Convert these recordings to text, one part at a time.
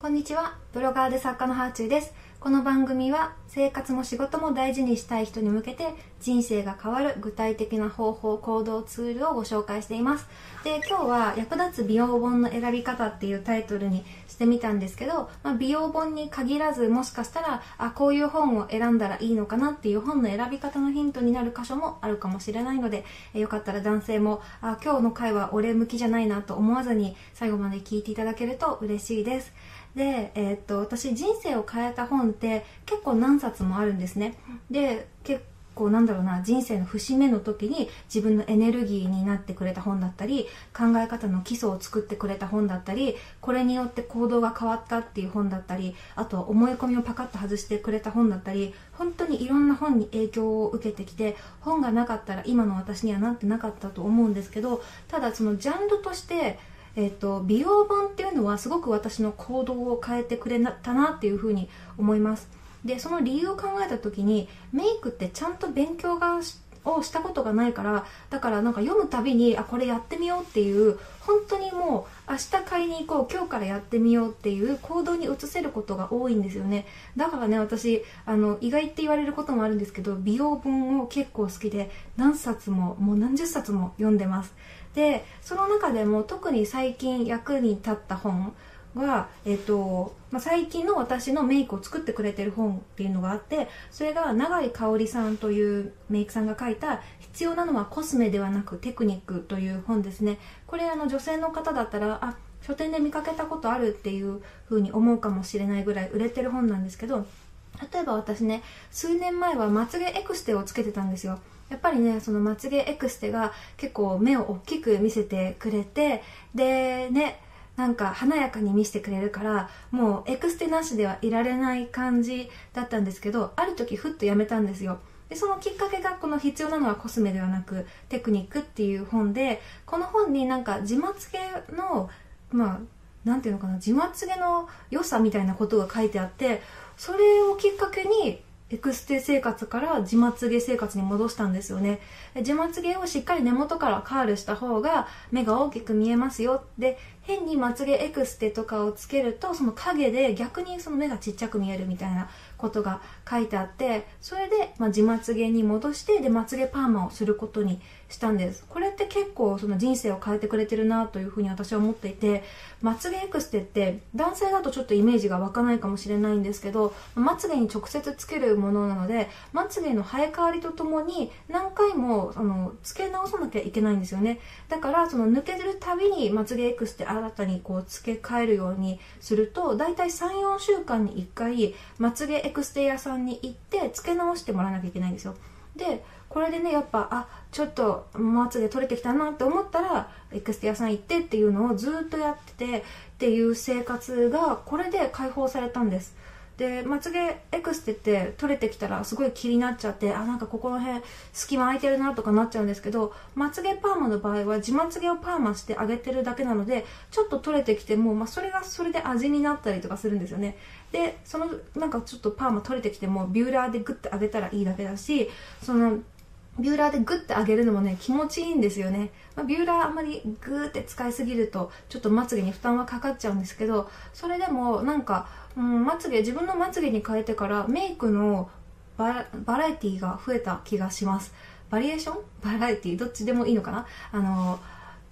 こんにちは。ブロガーで作家のハーチューです。この番組は生活も仕事も大事にしたい人に向けて人生が変わる具体的な方法、行動ツールをご紹介しています。で、今日は役立つ美容本の選び方っていうタイトルにしてみたんですけど、まあ、美容本に限らずもしかしたら、あ、こういう本を選んだらいいのかなっていう本の選び方のヒントになる箇所もあるかもしれないので、えよかったら男性も、あ、今日の回は俺向きじゃないなと思わずに最後まで聞いていただけると嬉しいです。で、えーっと私人生を変えた本って結構何冊もあるんですね。で結構なんだろうな人生の節目の時に自分のエネルギーになってくれた本だったり考え方の基礎を作ってくれた本だったりこれによって行動が変わったっていう本だったりあと思い込みをパカッと外してくれた本だったり本当にいろんな本に影響を受けてきて本がなかったら今の私にはなってなかったと思うんですけどただそのジャンルとしてえーと、美容本っていうのはすごく私の行動を変えてくれたなっていうふうに思います。でその理由を考えた時にメイクってちゃんと勉強がしをしたことがないからだからなんか読むたびにあこれやってみようっていう本当にもう明日買いに行こう今日からやってみようっていう行動に移せることが多いんですよね。だからね私あの意外って言われることもあるんですけど美容本を結構好きで何冊ももう何十冊も読んでます。でその中でも特に最近役に立った本が、えっとまあ、最近の私のメイクを作ってくれてる本っていうのがあってそれが永井香織さんというメイクさんが書いた「必要なのはコスメではなくテクニック」という本ですね。これあの女性の方だったらあ書店で見かけたことあるっていう風に思うかもしれないぐらい売れてる本なんですけど例えば私ね数年前はまつげエクステをつけてたんですよ。やっぱりねそのまつげエクステが結構目を大きく見せてくれてでねなんか華やかに見せてくれるからもうエクステなしではいられない感じだったんですけどある時ふっとやめたんですよ。でそのきっかけがこの「必要なのはコスメではなくテクニック」っていう本でこの本になんか自まつげのまあなていうのかな自まつげの良さみたいなことが書いてあってそれをきっかけにエクステ生活から自まつげ生活に戻したんですよね。自まつげをしっかり根元からカールした方が目が大きく見えますよ。で変にまつげエクステとかをつけるとその影で逆にその目がちっちゃく見えるみたいなことが書いてあってそれで、ま、自まつげに戻してでまつげパーマをすることにしたんです。これって結構その人生を変えてくれてるなというふうに私は思っていてまつげエクステって男性だとちょっとイメージが湧かないかもしれないんですけどまつげに直接つけるものなのでまつげの生え変わりとともに何回もあのつけ直さなきゃいけないんですよね。だからその抜けるたびにまつげエクステ新たにこう付け替えるようにすると大体3、4週間に1回まつげエクステ屋さんに行って付け直してもらわなきゃいけないんですよ。でこれでねやっぱあちょっとまつげ取れてきたなって思ったらエクステ屋さん行ってっていうのをずっとやっててっていう生活がこれで解放されたんです。でまつげエクステって取れてきたらすごい気になっちゃってあなんかここの辺隙間空いてるなとかなっちゃうんですけどまつげパーマの場合は自まつげをパーマしてあげてるだけなのでちょっと取れてきても、まあ、それがそれで味になったりとかするんですよね。でそのなんかちょっとパーマ取れてきてもビューラーでグッて上げたらいいだけだしそのビューラーでグッて上げるのもね気持ちいいんですよね、まあ、ビューラーあんまりグーって使いすぎるとちょっとまつげに負担はかかっちゃうんですけどそれでもなんか、うん、まつげ自分のまつげに変えてからメイクのバラエティが増えた気がします。バリエーション？バラエティ？どっちでもいいのかな？あの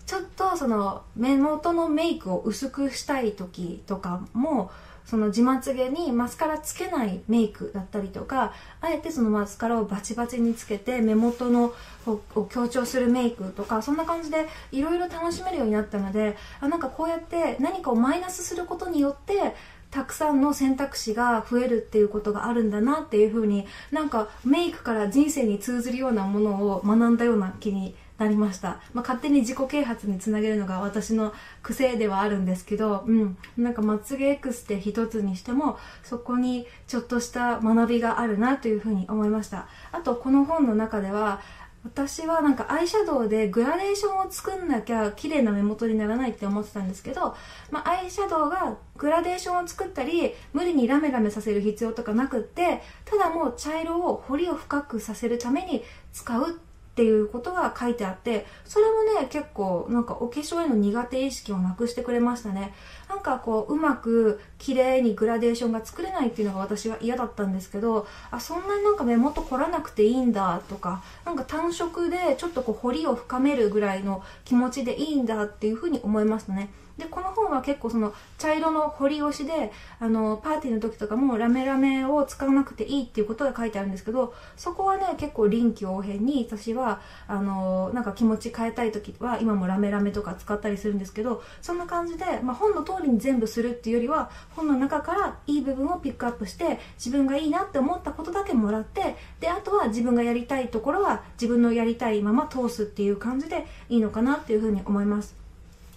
ちょっとその目元のメイクを薄くしたい時とかもその自まつげにマスカラつけないメイクだったりとかあえてそのマスカラをバチバチにつけて目元のを強調するメイクとかそんな感じでいろいろ楽しめるようになったのであなんかこうやって何かをマイナスすることによってたくさんの選択肢が増えるっていうことがあるんだなっていう風になんかメイクから人生に通ずるようなものを学んだような気になりました、まあ、勝手に自己啓発につなげるのが私の癖ではあるんですけど、うん、なんかまつげエクステ一つにしてもそこにちょっとした学びがあるなというふうに思いました。あとこの本の中では私はなんかアイシャドウでグラデーションを作んなきゃ綺麗な目元にならないって思ってたんですけど、まあ、アイシャドウがグラデーションを作ったり無理にラメラメさせる必要とかなくってただもう茶色を彫りを深くさせるために使うっていうことが書いてあってそれもね結構なんかお化粧への苦手意識をなくしてくれましたね。なんかこううまく綺麗にグラデーションが作れないっていうのが私は嫌だったんですけどあそんなになんか目元凝らなくていいんだとかなんか単色でちょっとこう彫りを深めるぐらいの気持ちでいいんだっていうふうに思いましたね。でこの本は結構その茶色の彫り押しであのパーティーの時とかもラメラメを使わなくていいっていうことが書いてあるんですけどそこはね結構臨機応変に私はあのなんか気持ち変えたい時は今もラメラメとか使ったりするんですけどそんな感じで、まあ、本の通りに全部するっていうよりは本の中からいい部分をピックアップして自分がいいなって思ったことだけもらってであとは自分がやりたいところは自分のやりたいまま通すっていう感じでいいのかなっていうふうに思います。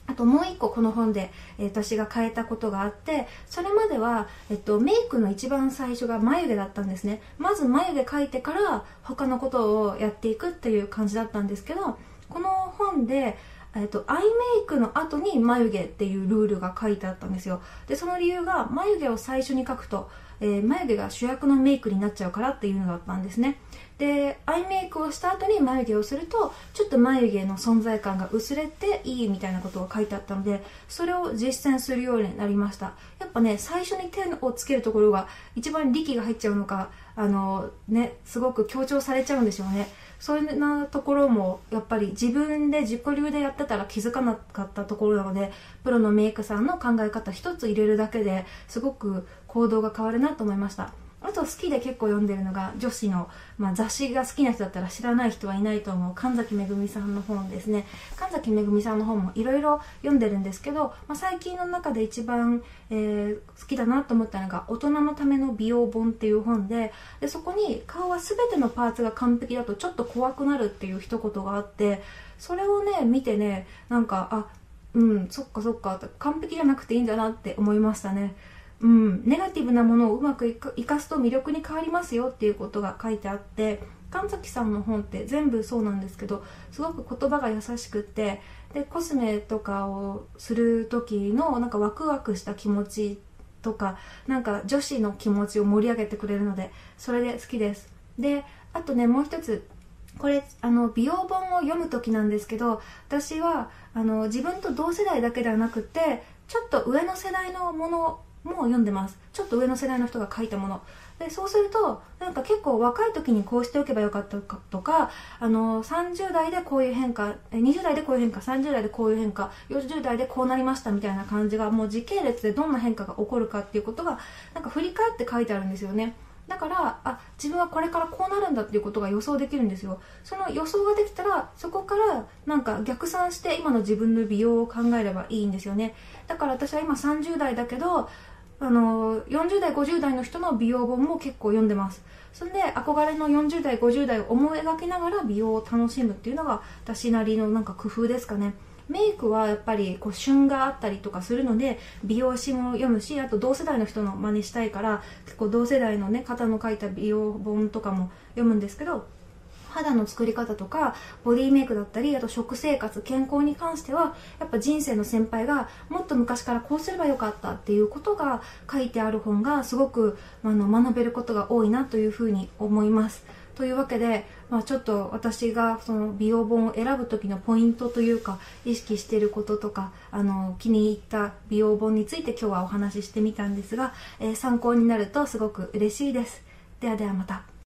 あともう一個この本で、えー、私が変えたことがあってそれまでは、えっと、メイクの一番最初が眉毛だったんですね。まず眉毛描いてから他のことをやっていくっていう感じだったんですけどこの本でえっと、アイメイクの後に眉毛っていうルールが書いてあったんですよ。でその理由が眉毛を最初に描くと、えー、眉毛が主役のメイクになっちゃうからっていうのだったんですね。でアイメイクをした後に眉毛をするとちょっと眉毛の存在感が薄れていいみたいなことが書いてあったのでそれを実践するようになりました。やっぱね最初に手をつけるところが一番力が入っちゃうのかあのねすごく強調されちゃうんでしょうね。そういうなところもやっぱり自分で自己流でやってたら気づかなかったところなのでプロのメイクさんの考え方一つ入れるだけですごく行動が変わるなと思いました。あと好きで結構読んでるのが女子の、まあ、雑誌が好きな人だったら知らない人はいないと思う神崎めぐみさんの本ですね。神崎めぐみさんの本もいろいろ読んでるんですけど、まあ、最近の中で一番、えー、好きだなと思ったのが「大人のための美容本」っていう本ででそこに顔は全てのパーツが完璧だとちょっと怖くなるっていう一言があってそれをね見てねなんかあうんそっかそっか完璧じゃなくていいんだなって思いましたね。うん、ネガティブなものをうまく生かすと魅力に変わりますよっていうことが書いてあって神崎さんの本って全部そうなんですけどすごく言葉が優しくってでコスメとかをする時のなんかワクワクした気持ちとかなんか女子の気持ちを盛り上げてくれるのでそれで好きです。であとねもう一つこれあの美容本を読む時なんですけど私はあの自分と同世代だけではなくてちょっと上の世代のものも読んでます。ちょっと上の世代の人が書いたもの。でそうするとなんか結構若い時にこうしておけばよかったかとかあの30代でこういう変化20代でこういう変化30代でこういう変化40代でこうなりましたみたいな感じがもう時系列でどんな変化が起こるかっていうことがなんか振り返って書いてあるんですよね。だからあ自分はこれからこうなるんだっていうことが予想できるんですよ。その予想ができたらそこからなんか逆算して今の自分の美容を考えればいいんですよね。だから私は今30代だけどあの40代50代の人の美容本も結構読んでます。それで憧れの40代50代を思い描きながら美容を楽しむっていうのが私なりのなんか工夫ですかね。メイクはやっぱりこう旬があったりとかするので美容師も読むしあと同世代の人の真似したいから結構同世代のね方の書いた美容本とかも読むんですけど肌の作り方とかボディメイクだったりあと食生活健康に関してはやっぱ人生の先輩がもっと昔からこうすればよかったっていうことが書いてある本がすごくあの学べることが多いなというふうに思います。というわけで、まあ、ちょっと私がその美容本を選ぶ時のポイントというか意識していることとかあの気に入った美容本について今日はお話ししてみたんですが、えー、参考になるとすごく嬉しいです。ではではまた。